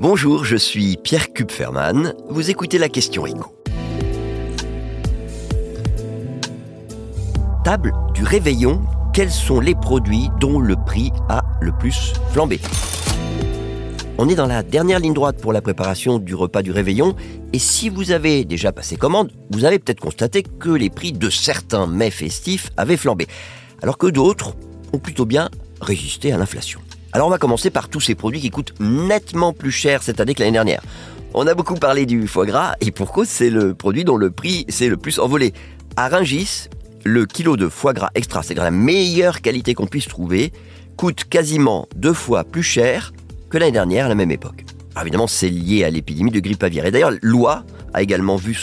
Bonjour, je suis Pierre Kupferman. Vous écoutez la question écho. Table du réveillon, quels sont les produits dont le prix a le plus flambé? On est dans la dernière ligne droite pour la préparation du repas du réveillon et si vous avez déjà passé commande, vous avez peut-être constaté que les prix de certains mets festifs avaient flambé, alors que d'autres ont plutôt bien résisté à l'inflation. Alors on va commencer par tous ces produits qui coûtent nettement plus cher cette année que l'année dernière. On a beaucoup parlé du foie gras et pour cause c'est le produit dont le prix s'est le plus envolé. À Ringis, le kilo de foie gras extra, c'est la meilleure qualité qu'on puisse trouver, coûte quasiment deux fois plus cher que l'année dernière à la même époque. Alors évidemment, c'est lié à l'épidémie de grippe aviaire. Et d'ailleurs, l'oie a également vu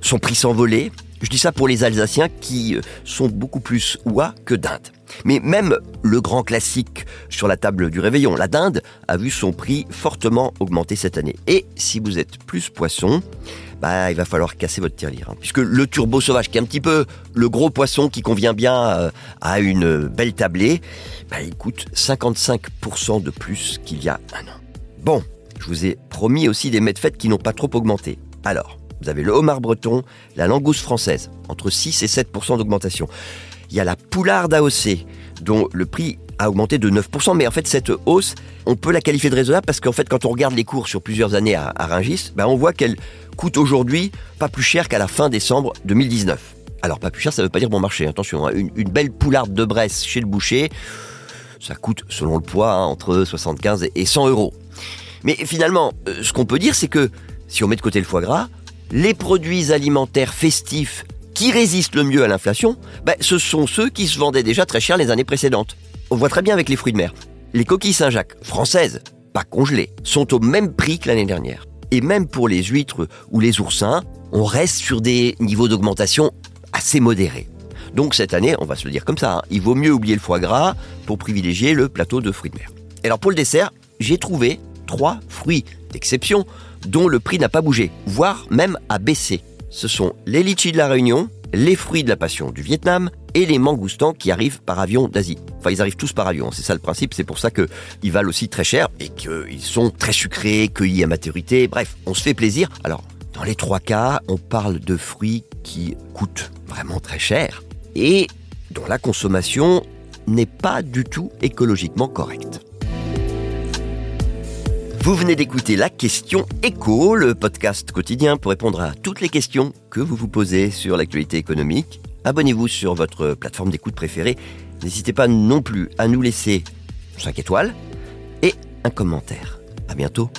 son prix s'envoler. Je dis ça pour les Alsaciens qui euh, sont beaucoup plus oie que dinde. Mais même le grand classique sur la table du réveillon, la dinde, a vu son prix fortement augmenter cette année. Et si vous êtes plus poisson, bah, il va falloir casser votre tirelire. Hein. puisque le turbo sauvage, qui est un petit peu le gros poisson qui convient bien euh, à une belle tablée, bah, il coûte 55% de plus qu'il y a un an. Bon, je vous ai promis aussi des mets de fête qui n'ont pas trop augmenté. Alors, vous avez le homard breton, la langouste française, entre 6 et 7% d'augmentation. Il y a la poularde AOC, dont le prix a augmenté de 9%, mais en fait cette hausse, on peut la qualifier de raisonnable parce qu'en fait quand on regarde les cours sur plusieurs années à, à Rungis, ben on voit qu'elle coûte aujourd'hui pas plus cher qu'à la fin décembre 2019. Alors pas plus cher, ça ne veut pas dire bon marché, attention, hein. une, belle poularde de Bresse chez le boucher, ça coûte selon le poids hein, entre 75 et 100 euros. Mais finalement, euh, ce qu'on peut dire, c'est que si on met de côté le foie gras, les produits alimentaires festifs qui résistent le mieux à l'inflation, ben, ce sont ceux qui se vendaient déjà très cher les années précédentes. On voit très bien avec les fruits de mer. Les coquilles Saint-Jacques, françaises, pas congelées, sont au même prix que l'année dernière. Et même pour les huîtres ou les oursins, on reste sur des niveaux d'augmentation assez modérés. Donc cette année, on va se le dire comme ça, hein, il vaut mieux oublier le foie gras pour privilégier le plateau de fruits de mer. Et alors pour le dessert, j'ai trouvé trois fruits d'exception dont le prix n'a pas bougé, voire même a baissé ce sont les litchis de la Réunion, les fruits de la passion du Vietnam et les mangoustans qui arrivent par avion d'Asie. Enfin, ils arrivent tous par avion, c'est ça le principe, c'est pour ça qu'ils valent aussi très cher et qu'ils sont très sucrés, cueillis à maturité, bref, on se fait plaisir. Alors, dans les trois cas, on parle de fruits qui coûtent vraiment très cher et dont la consommation n'est pas du tout écologiquement correcte. Vous venez d'écouter la question écho, le podcast quotidien pour répondre à toutes les questions que vous vous posez sur l'actualité économique. Abonnez-vous sur votre plateforme d'écoute préférée. N'hésitez pas non plus à nous laisser 5 étoiles et un commentaire. À bientôt.